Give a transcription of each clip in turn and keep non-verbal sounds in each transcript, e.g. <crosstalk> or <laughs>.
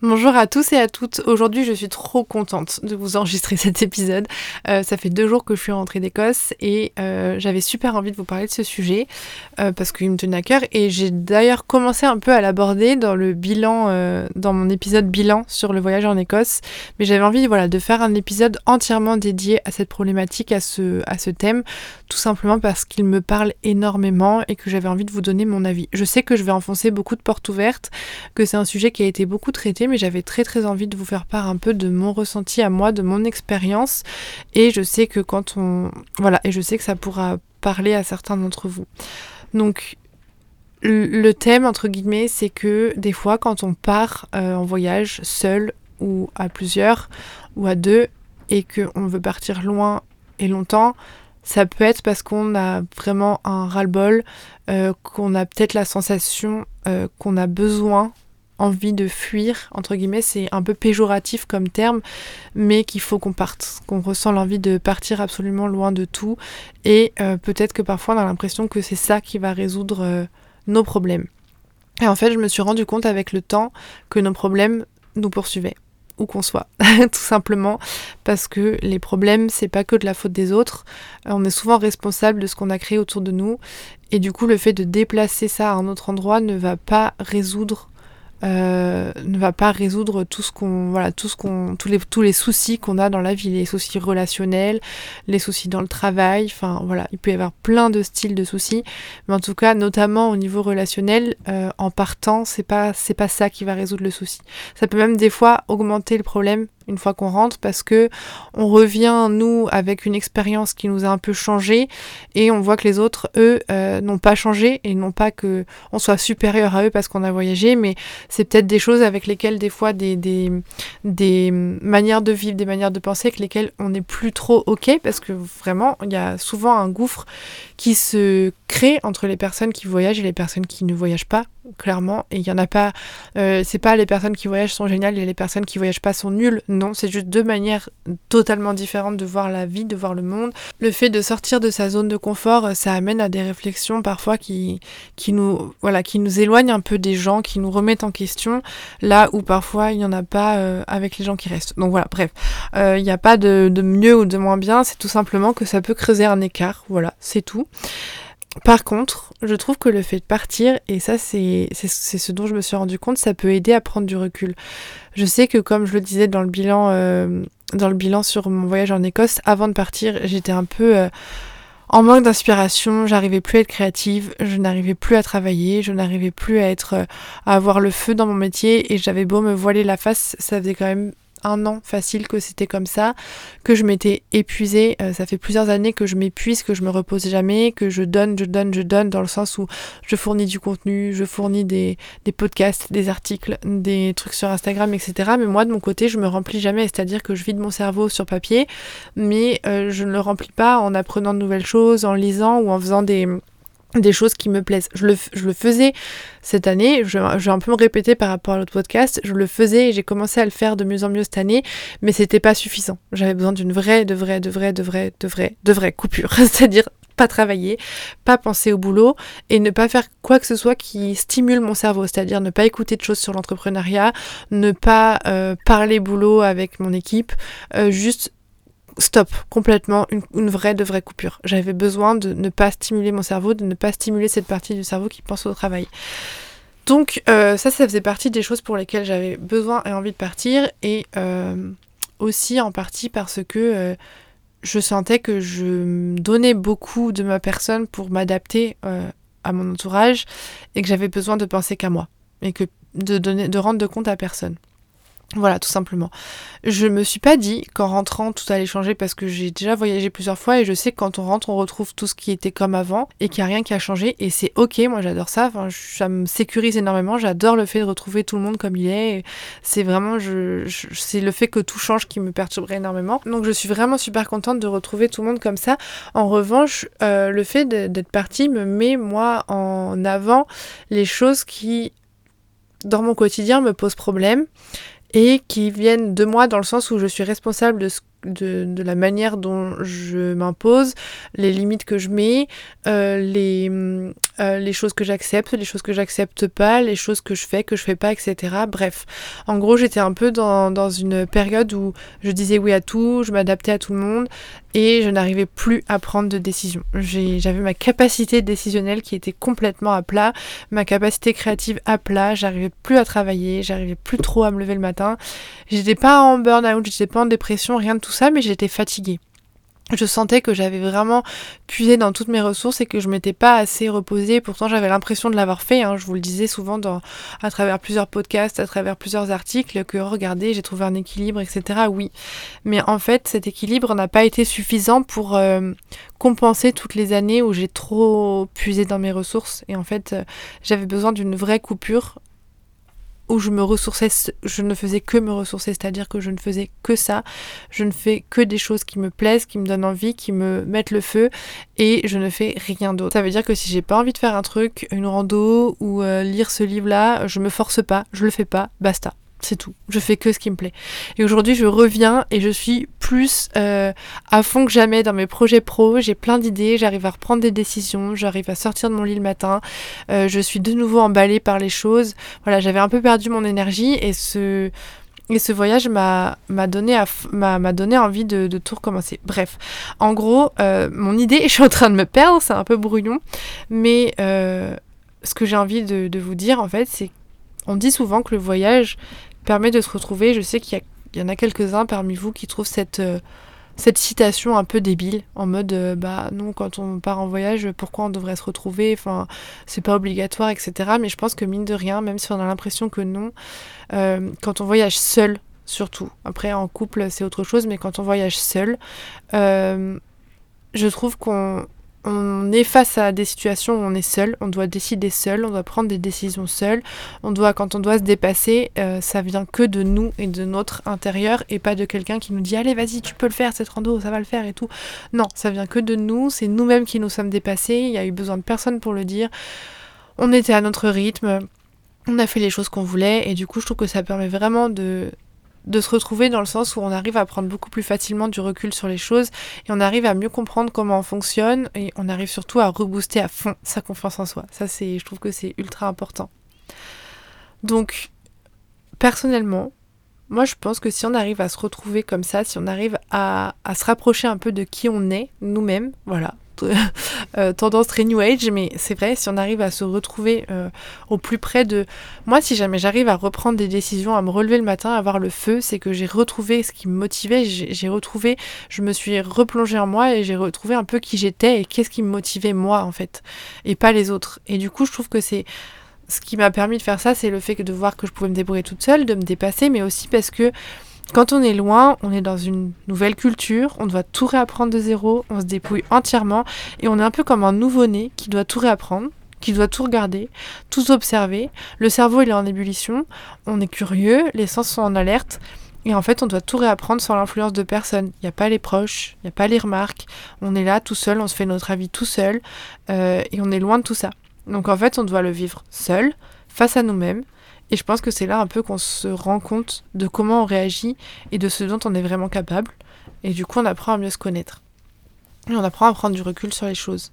Bonjour à tous et à toutes. Aujourd'hui, je suis trop contente de vous enregistrer <laughs> cet épisode. Euh, ça fait deux jours que je suis rentrée d'Écosse et euh, j'avais super envie de vous parler de ce sujet euh, parce qu'il me tenait à cœur et j'ai d'ailleurs commencé un peu à l'aborder dans le bilan, dans mon épisode bilan sur le voyage en Écosse. Mais j'avais envie, voilà, de faire un épisode entièrement dédié à cette problématique, à ce, à ce thème, tout simplement parce qu'il me parle énormément et que j'avais envie de vous donner mon avis. Je sais que je vais enfoncer beaucoup de portes ouvertes, que c'est un sujet qui a été beaucoup traité mais j'avais très très envie de vous faire part un peu de mon ressenti à moi, de mon expérience. Et je sais que quand on. Voilà, et je sais que ça pourra parler à certains d'entre vous. Donc, le thème, entre guillemets, c'est que des fois, quand on part euh, en voyage seul ou à plusieurs ou à deux et qu'on veut partir loin et longtemps, ça peut être parce qu'on a vraiment un ras-le-bol, euh, qu'on a peut-être la sensation euh, qu'on a besoin envie de fuir, entre guillemets, c'est un peu péjoratif comme terme, mais qu'il faut qu'on parte, qu'on ressent l'envie de partir absolument loin de tout, et euh, peut-être que parfois on a l'impression que c'est ça qui va résoudre euh, nos problèmes. Et en fait, je me suis rendu compte avec le temps que nos problèmes nous poursuivaient où qu'on soit, <laughs> tout simplement parce que les problèmes c'est pas que de la faute des autres, on est souvent responsable de ce qu'on a créé autour de nous. Et du coup le fait de déplacer ça à un autre endroit ne va pas résoudre euh, ne va pas résoudre tout ce qu'on voilà tout ce qu'on tous les tous les soucis qu'on a dans la vie les soucis relationnels les soucis dans le travail enfin voilà il peut y avoir plein de styles de soucis. Mais en tout cas notamment au niveau relationnel euh, en partant c'est pas c'est pas ça qui va résoudre le souci. Ça peut même des fois augmenter le problème une fois qu'on rentre parce que on revient nous avec une expérience qui nous a un peu changé et on voit que les autres eux euh, n'ont pas changé et non pas que on soit supérieur à eux parce qu'on a voyagé mais c'est peut-être des choses avec lesquelles des fois des, des, des manières de vivre des manières de penser avec lesquelles on n'est plus trop ok parce que vraiment il y a souvent un gouffre qui se crée entre les personnes qui voyagent et les personnes qui ne voyagent pas clairement. Et il y en a pas. Euh, c'est pas les personnes qui voyagent sont géniales et les personnes qui voyagent pas sont nulles. Non, c'est juste deux manières totalement différentes de voir la vie, de voir le monde. Le fait de sortir de sa zone de confort, euh, ça amène à des réflexions parfois qui, nous, voilà, qui nous éloignent un peu des gens, qui nous remettent en question. Là où parfois il n'y en a pas euh, avec les gens qui restent. Donc voilà, bref, il n'y a pas de mieux ou de moins bien. C'est tout simplement que ça peut creuser un écart. Voilà, c'est tout. Par contre, je trouve que le fait de partir, et ça c'est ce dont je me suis rendu compte, ça peut aider à prendre du recul. Je sais que comme je le disais dans le bilan, euh, sur mon voyage en Écosse, avant de partir, j'étais un peu euh, en manque d'inspiration, j'arrivais plus à être créative, je n'arrivais plus à travailler, je n'arrivais plus à être euh, à avoir le feu dans mon métier et j'avais beau me voiler la face, ça faisait quand même un an facile que c'était comme ça, que je m'étais épuisée. Euh, ça fait plusieurs années que je m'épuise, que je me repose jamais, que je donne, je donne, je donne, dans le sens où je fournis du contenu, je fournis des, podcasts, des articles, des trucs sur Instagram, etc. Mais moi, de mon côté, je me remplis jamais. C'est-à-dire que je vide mon cerveau sur papier, mais euh, je ne le remplis pas en apprenant de nouvelles choses, en lisant ou en faisant des des choses qui me plaisent. Je le, je le faisais cette année, je, vais un peu me répéter par rapport à l'autre podcast, je le faisais et j'ai commencé à le faire de mieux en mieux cette année, mais c'était pas suffisant. J'avais besoin d'une vraie, de vraie, de vraie, de vraie, de vraie, de vraie coupure. <laughs> C'est-à-dire pas travailler, pas penser au boulot et ne pas faire quoi que ce soit qui stimule mon cerveau, c'est-à-dire ne pas écouter de choses sur l'entrepreneuriat, ne pas euh, parler boulot avec mon équipe, euh, juste stop, complètement, une, vraie de vraie coupure. J'avais besoin de ne pas stimuler mon cerveau, de ne pas stimuler cette partie du cerveau qui pense au travail. Donc euh, ça, ça faisait partie des choses pour lesquelles j'avais besoin et envie de partir, et euh, aussi en partie parce que euh, je sentais que je donnais beaucoup de ma personne pour m'adapter à mon entourage, et que j'avais besoin de penser qu'à moi, et que de, donner, de rendre de compte à personne. Voilà, tout simplement. Je me suis pas dit qu'en rentrant tout allait changer parce que j'ai déjà voyagé plusieurs fois et je sais que quand on rentre, on retrouve tout ce qui était comme avant et qu'il n'y a rien qui a changé et c'est ok, moi j'adore ça, enfin, ça me sécurise énormément, j'adore le fait de retrouver tout le monde comme il est. C'est vraiment, je, c'est le fait que tout change qui me perturberait énormément. Donc je suis vraiment super contente de retrouver tout le monde comme ça. En revanche, euh, le fait d'être partie me met moi en avant les choses qui dans mon quotidien me posent problème et qui viennent de moi dans le sens où je suis responsable de, de, de la manière dont je m'impose, les limites que je mets, euh, les, euh, les choses que j'accepte, les choses que j'accepte pas, les choses que je fais, que je fais pas, etc. Bref, en gros, j'étais un peu dans, dans une période où je disais oui à tout, je m'adaptais à tout le monde et je n'arrivais plus à prendre de décision. J'avais ma capacité décisionnelle qui était complètement à plat, ma capacité créative à plat, j'arrivais plus à travailler, j'arrivais plus trop à me lever le matin. J'étais pas en burn-out, j'étais pas en dépression, rien de tout ça, mais j'étais fatiguée je sentais que j'avais vraiment puisé dans toutes mes ressources et que je m'étais pas assez reposée. Pourtant, j'avais l'impression de l'avoir fait. Hein. Je vous le disais souvent dans, à travers plusieurs podcasts, à travers plusieurs articles, que regardez, j'ai trouvé un équilibre, etc. Oui. Mais en fait, cet équilibre n'a pas été suffisant pour euh, compenser toutes les années où j'ai trop puisé dans mes ressources. Et en fait, euh, j'avais besoin d'une vraie coupure où je me ressourçais, je ne faisais que me ressourcer, c'est-à-dire que je ne faisais que ça, je ne fais que des choses qui me plaisent, qui me donnent envie, qui me mettent le feu, et je ne fais rien d'autre. Ça veut dire que si j'ai pas envie de faire un truc, une rando ou euh, lire ce livre-là, je me force pas, je le fais pas, basta. C'est tout. Je fais que ce qui me plaît. Et aujourd'hui, je reviens et je suis plus euh, à fond que jamais dans mes projets pro. J'ai plein d'idées, j'arrive à reprendre des décisions, j'arrive à sortir de mon lit le matin. Euh, je suis de nouveau emballée par les choses. Voilà, j'avais un peu perdu mon énergie et ce et ce voyage m'a donné, donné envie de, de, tout recommencer. Bref, en gros, euh, mon idée, <laughs> je suis en train de me perdre, c'est un peu brouillon, mais ce que j'ai envie de, de, vous dire, en fait, c'est on dit souvent que le voyage, permet de se retrouver. Je sais qu'il y, en a quelques-uns parmi vous qui trouvent cette, euh, citation un peu débile, en mode euh, bah non, quand on part en voyage, pourquoi on devrait se retrouver? Enfin, c'est pas obligatoire, etc. Mais je pense que mine de rien, même si on a l'impression que non, euh, quand on voyage seul, surtout, après en couple c'est autre chose, mais quand on voyage seul, je trouve qu'on on est face à des situations où on est seul, on doit décider seul, on doit prendre des décisions seul, on doit, quand on doit se dépasser, euh, ça vient que de nous et de notre intérieur et pas de quelqu'un qui nous dit allez vas-y tu peux le faire cette rando, ça va le faire et tout. Non, ça vient que de nous, c'est nous-mêmes qui nous sommes dépassés, il y a eu besoin de personne pour le dire. On était à notre rythme, on a fait les choses qu'on voulait et du coup je trouve que ça permet vraiment de de se retrouver dans le sens où on arrive à prendre beaucoup plus facilement du recul sur les choses et on arrive à mieux comprendre comment on fonctionne et on arrive surtout à rebooster à fond sa confiance en soi. Ça, c'est, je trouve que c'est ultra important. Donc, personnellement, moi, je pense que si on arrive à se retrouver comme ça, si on arrive à, à se rapprocher un peu de qui on est, nous-mêmes, voilà, euh, tendance très new age, mais c'est vrai, si on arrive à se retrouver euh, au plus près de... Moi, si jamais j'arrive à reprendre des décisions, à me relever le matin, à avoir le feu, c'est que j'ai retrouvé ce qui me motivait, j'ai retrouvé, je me suis replongée en moi et j'ai retrouvé un peu qui j'étais et qu'est-ce qui me motivait moi, en fait, et pas les autres. Et du coup, je trouve que c'est ce qui m'a permis de faire ça, c'est le fait de voir que je pouvais me débrouiller toute seule, de me dépasser, mais aussi parce que Quand on est loin, on est dans une nouvelle culture, on doit tout réapprendre de zéro, on se dépouille entièrement et on est un peu comme un nouveau-né qui doit tout réapprendre, qui doit tout regarder, tout observer. Le cerveau il est en ébullition, on est curieux, les sens sont en alerte. Et en fait, on doit tout réapprendre sans l'influence de personne. Il n'y a pas les proches, il n'y a pas les remarques. On est là tout seul, on se fait notre avis tout seul. Euh, et on est loin de tout ça. Donc en fait, on doit le vivre seul, face à nous-mêmes, et je pense que c'est là un peu qu'on se rend compte de comment on réagit et de ce dont on est vraiment capable. Et du coup, on apprend à mieux se connaître. Et on apprend à prendre du recul sur les choses.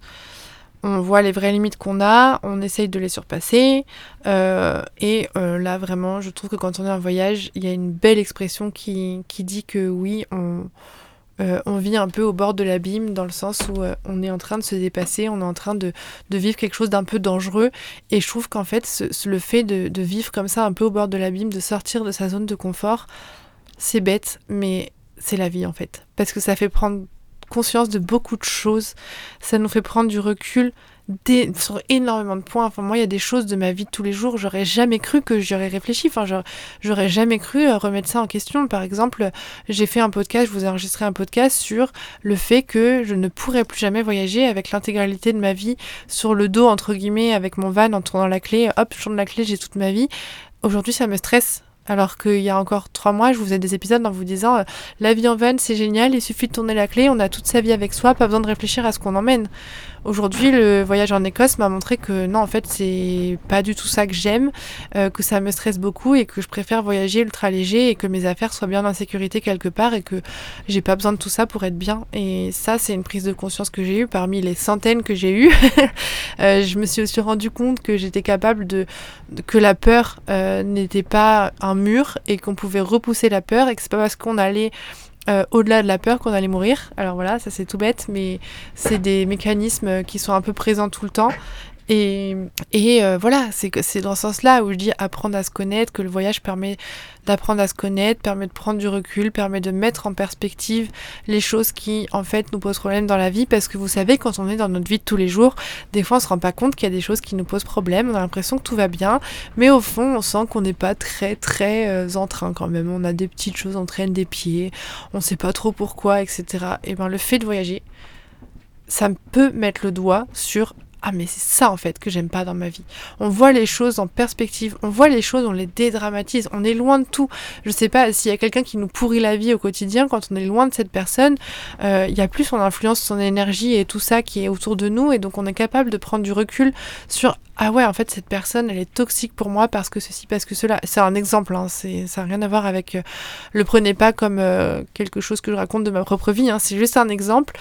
On voit les vraies limites qu'on a, on essaye de les surpasser. Euh, et euh, là, vraiment, je trouve que quand on est en voyage, il y a une belle expression qui, qui dit que oui, on, euh, on vit un peu au bord de l'abîme dans le sens où euh, on est en train de se dépasser, on est en train de, vivre quelque chose d'un peu dangereux. Et je trouve qu'en fait, le fait de, vivre comme ça un peu au bord de l'abîme, de sortir de sa zone de confort, c'est bête, mais c'est la vie en fait. Parce que ça fait prendre conscience de beaucoup de choses, ça nous fait prendre du recul sur énormément de points. Enfin, moi, il y a des choses de ma vie de tous les jours, j'aurais jamais cru que j'aurais réfléchi. Enfin, j'aurais jamais cru euh, remettre ça en question. Par exemple, j'ai fait un podcast, je vous ai enregistré un podcast sur le fait que je ne pourrais plus jamais voyager avec l'intégralité de ma vie sur le dos, entre guillemets, avec mon van en tournant la clé. Hop, je tourne la clé, j'ai toute ma vie. Aujourd'hui, ça me stresse alors qu'il y a encore trois mois, je vous faisais des épisodes en vous disant euh, la vie en van, c'est génial, il suffit de tourner la clé, on a toute sa vie avec soi, pas besoin de réfléchir à ce qu'on emmène. Aujourd'hui, le voyage en Écosse m'a montré que non, en fait, c'est pas du tout ça que j'aime, euh, que ça me stresse beaucoup et que je préfère voyager ultra léger et que mes affaires soient bien en sécurité quelque part et que j'ai pas besoin de tout ça pour être bien. Et ça, c'est une prise de conscience que j'ai eue parmi les centaines que j'ai eues. <laughs> euh, je me suis aussi rendu compte que j'étais capable de, que la peur euh, n'était pas un mur et qu'on pouvait repousser la peur et que c'est pas parce qu'on allait euh, au-delà de la peur qu'on allait mourir. Alors voilà, ça c'est tout bête, mais c'est des mécanismes qui sont un peu présents tout le temps et, euh, voilà, c'est c'est dans ce sens-là où je dis apprendre à se connaître, que le voyage permet d'apprendre à se connaître, permet de prendre du recul, permet de mettre en perspective les choses qui en fait nous posent problème dans la vie, parce que vous savez, quand on est dans notre vie de tous les jours, des fois on se rend pas compte qu'il y a des choses qui nous posent problème, on a l'impression que tout va bien, mais au fond on sent qu'on n'est pas très très euh, en train quand même, on a des petites choses, on traîne des pieds, on sait pas trop pourquoi, etc. Et ben le fait de voyager, ça peut mettre le doigt sur ah mais c'est ça en fait que j'aime pas dans ma vie. On voit les choses en perspective, on voit les choses, on les dédramatise, on est loin de tout. Je sais pas s'il y a quelqu'un qui nous pourrit la vie au quotidien, quand on est loin de cette personne, euh, il y a plus son influence, son énergie et tout ça qui est autour de nous et donc on est capable de prendre du recul sur ah ouais en fait cette personne elle est toxique pour moi parce que ceci parce que cela. C'est un exemple, hein, c'est ça n'a rien à voir avec euh, le prenez pas comme euh, quelque chose que je raconte de ma propre vie. Hein, c'est juste un exemple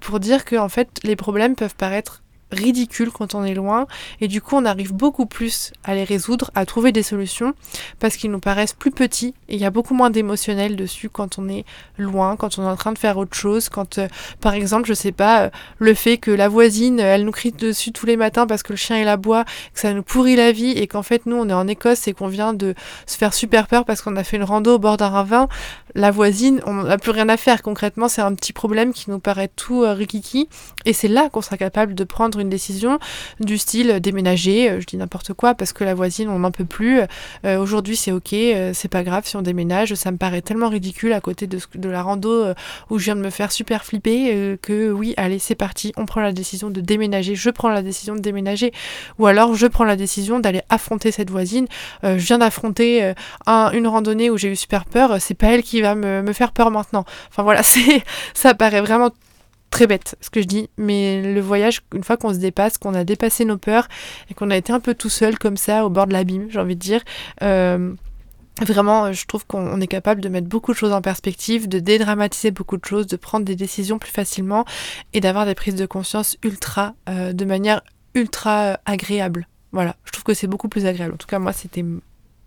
pour dire que en fait les problèmes peuvent paraître ridicule quand on est loin. Et du coup on arrive beaucoup plus à les résoudre, à trouver des solutions parce qu'ils nous paraissent plus petits. Et il y a beaucoup moins d'émotionnel dessus quand on est loin, quand on est en train de faire autre chose, quand euh, par exemple je sais pas euh, le fait que la voisine elle nous crie dessus tous les matins parce que le chien il aboie, que ça nous pourrit la vie et qu'en fait nous on est en Écosse et qu'on vient de se faire super peur parce qu'on a fait une rando au bord d'un ravin, la voisine on n'a plus rien à faire. Concrètement c'est un petit problème qui nous paraît tout euh, rikiki. Et c'est là qu'on sera capable de prendre une décision du style déménager, euh, je dis n'importe quoi parce que la voisine on n'en peut plus, euh, aujourd'hui c'est ok, euh, c'est pas grave si on déménage, ça me paraît tellement ridicule à côté de, de la rando où je viens de me faire super flipper que oui allez c'est parti, on prend la décision de déménager, je prends la décision de déménager. Ou alors je prends la décision d'aller affronter cette voisine, je viens d'affronter une randonnée où j'ai eu super peur, c'est pas elle qui va me, faire peur maintenant. Enfin voilà, <laughs> c'est ça paraît vraiment très bête ce que je dis, mais le voyage, une fois qu'on se dépasse, qu'on a dépassé nos peurs et qu'on a été un peu tout seul comme ça au bord de l'abîme, j'ai envie de dire, euh, Vraiment, je trouve qu'on est capable de mettre beaucoup de choses en perspective, de dédramatiser beaucoup de choses, de prendre des décisions plus facilement et d'avoir des prises de conscience ultra, euh, de manière ultra euh, agréable. Voilà, je trouve que c'est beaucoup plus agréable. En tout cas, moi, c'était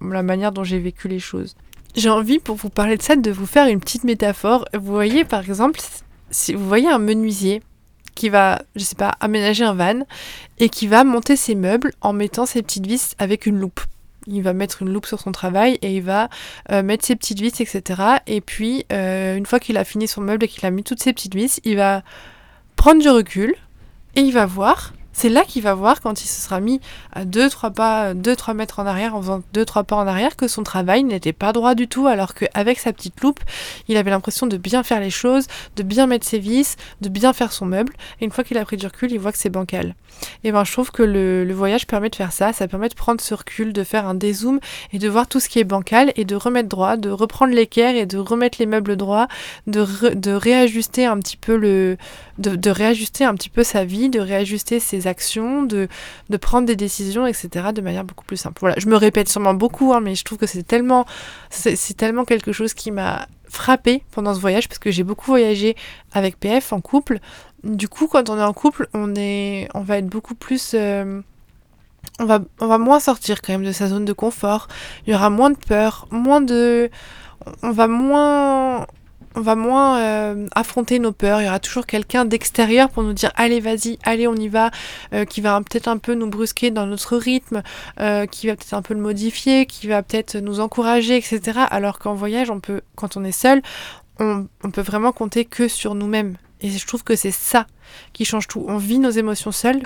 la manière dont j'ai vécu les choses. J'ai envie, pour vous parler de ça, de vous faire une petite métaphore. Vous voyez, par exemple, si vous voyez un menuisier qui va, je sais pas, aménager un van et qui va monter ses meubles en mettant ses petites vis avec une loupe. Il va mettre une loupe sur son travail et il va euh, mettre ses petites vis, etc. Et puis, euh, une fois qu'il a fini son meuble et qu'il a mis toutes ses petites vis, il va prendre du recul et il va voir C'est là qu'il va voir quand il se sera mis à 2-3 pas, 2-3 mètres en arrière, en faisant 2-3 pas en arrière, que son travail n'était pas droit du tout, alors qu'avec sa petite loupe, il avait l'impression de bien faire les choses, de bien mettre ses vis, de bien faire son meuble. Et une fois qu'il a pris du recul, il voit que c'est bancal. Et ben je trouve que le, voyage permet de faire ça, ça permet de prendre ce recul, de faire un dézoom et de voir tout ce qui est bancal et de remettre droit, de reprendre l'équerre et de remettre les meubles droits, de réajuster un petit peu sa vie, de réajuster ses actions, de, prendre des décisions, etc. de manière beaucoup plus simple. Voilà, je me répète sûrement beaucoup, hein, mais je trouve que c'est tellement, c'est tellement quelque chose qui m'a frappé pendant ce voyage parce que j'ai beaucoup voyagé avec PF en couple. Du coup, quand on est en couple, on est, on va être beaucoup plus, euh, va, on va moins sortir quand même de sa zone de confort. Il y aura moins de peur, moins de, on va moins on va moins euh, affronter nos peurs. Il y aura toujours quelqu'un d'extérieur pour nous dire allez vas-y, allez on y va, euh, qui va peut-être un peu nous brusquer dans notre rythme, euh, qui va peut-être un peu le modifier, qui va peut-être nous encourager, etc. Alors qu'en voyage, on peut, quand on est seul, on, peut vraiment compter que sur nous-mêmes. Et je trouve que c'est ça qui change tout. On vit nos émotions seules,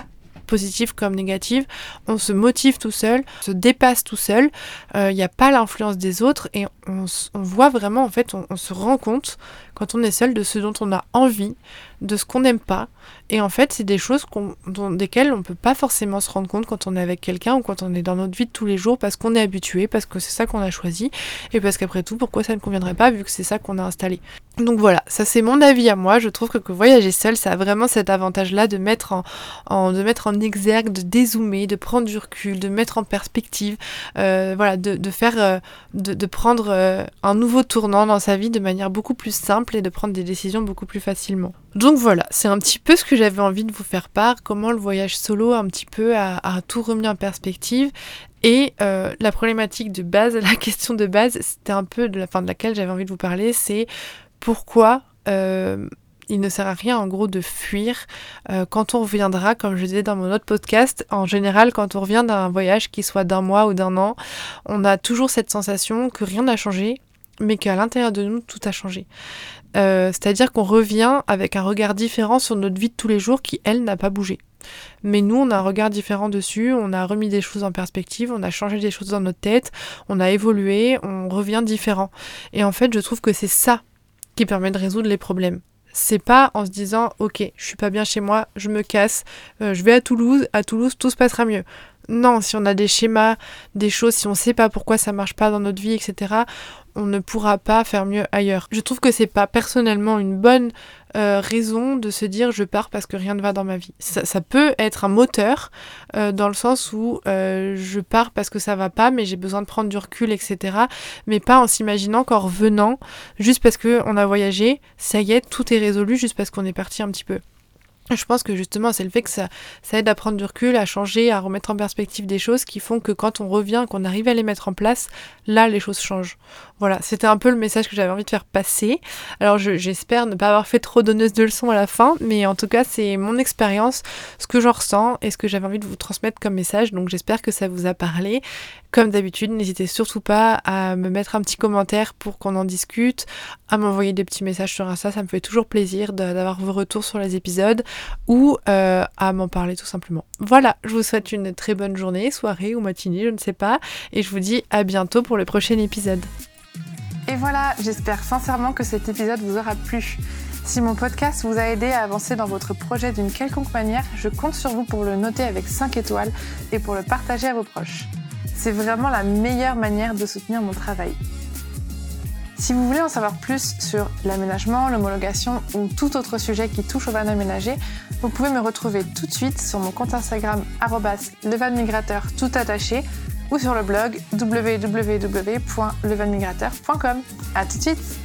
positives comme négatives. On se motive tout seul, on se dépasse tout seul. Il n'y a pas l'influence des autres on, voit vraiment, en fait, on, se rend compte quand on est seul de ce dont on a envie, de ce qu'on n'aime pas. Et en fait, c'est des choses dont, desquelles on ne peut pas forcément se rendre compte quand on est avec quelqu'un ou quand on est dans notre vie de tous les jours parce qu'on est habitué, parce que c'est ça qu'on a choisi et parce qu'après tout, pourquoi ça ne conviendrait pas vu que c'est ça qu'on a installé. Donc voilà, ça c'est mon avis à moi. Je trouve que, voyager seul, ça a vraiment cet avantage-là de mettre en, de mettre en exergue, de dézoomer, de prendre du recul, de mettre en perspective, euh, voilà, de, faire, euh, de, prendre euh, un nouveau tournant dans sa vie de manière beaucoup plus simple et de prendre des décisions beaucoup plus facilement. Donc voilà, c'est un petit peu ce que j'avais envie de vous faire part, comment le voyage solo un petit peu a, tout remis en perspective. Et la problématique de base, <laughs> la question de base, c'était un peu de la fin de laquelle j'avais envie de vous parler, c'est pourquoi euh, il ne sert à rien en gros de fuir euh, quand on reviendra, comme je disais dans mon autre podcast, en général quand on revient d'un voyage qui soit d'un mois ou d'un an, on a toujours cette sensation que rien n'a changé, mais qu'à l'intérieur de nous tout a changé. Euh, c'est-à-dire qu'on revient avec un regard différent sur notre vie de tous les jours qui, elle, n'a pas bougé. Mais nous, on a un regard différent dessus, on a remis des choses en perspective, on a changé des choses dans notre tête, on a évolué, on revient différent. Et en fait, je trouve que c'est ça qui permet de résoudre les problèmes. C'est pas en se disant ok, je suis pas bien chez moi, je me casse, euh, je vais à Toulouse, à Toulouse tout se passera mieux. Non, si on a des schémas, des choses, si on sait pas pourquoi ça marche pas dans notre vie, etc., on ne pourra pas faire mieux ailleurs. Je trouve que c'est pas personnellement une bonne euh, raison de se dire je pars parce que rien ne va dans ma vie. Ça, peut être un moteur euh, dans le sens où euh, je pars parce que ça va pas, mais j'ai besoin de prendre du recul, etc. Mais pas en s'imaginant qu'en revenant, juste parce qu'on a voyagé, ça y est, tout est résolu juste parce qu'on est parti un petit peu. Je pense que justement, c'est le fait que ça, ça aide à prendre du recul, à changer, à remettre en perspective des choses qui font que quand on revient, qu'on arrive à les mettre en place, là, les choses changent. Voilà, c'était un peu le message que j'avais envie de faire passer. Alors, j'espère ne pas avoir fait trop donneuse de leçons à la fin, mais en tout cas, c'est mon expérience, ce que j'en ressens et ce que j'avais envie de vous transmettre comme message. Donc, j'espère que ça vous a parlé. Comme d'habitude, n'hésitez surtout pas à me mettre un petit commentaire pour qu'on en discute, à m'envoyer des petits messages sur Insta, ça me fait toujours plaisir d'avoir vos retours sur les épisodes ou euh, à m'en parler tout simplement. Voilà, je vous souhaite une très bonne journée, soirée ou matinée, je ne sais pas, et je vous dis à bientôt pour le prochain épisode. Et voilà, j'espère sincèrement que cet épisode vous aura plu. Si mon podcast vous a aidé à avancer dans votre projet d'une quelconque manière, je compte sur vous pour le noter avec 5 étoiles et pour le partager à vos proches. C'est vraiment la meilleure manière de soutenir mon travail. Si vous voulez en savoir plus sur l'aménagement, l'homologation ou tout autre sujet qui touche au van aménagé, vous pouvez me retrouver tout de suite sur mon compte Instagram levanmigrateur tout attaché ou sur le blog www.levanmigrateur.com. À tout de suite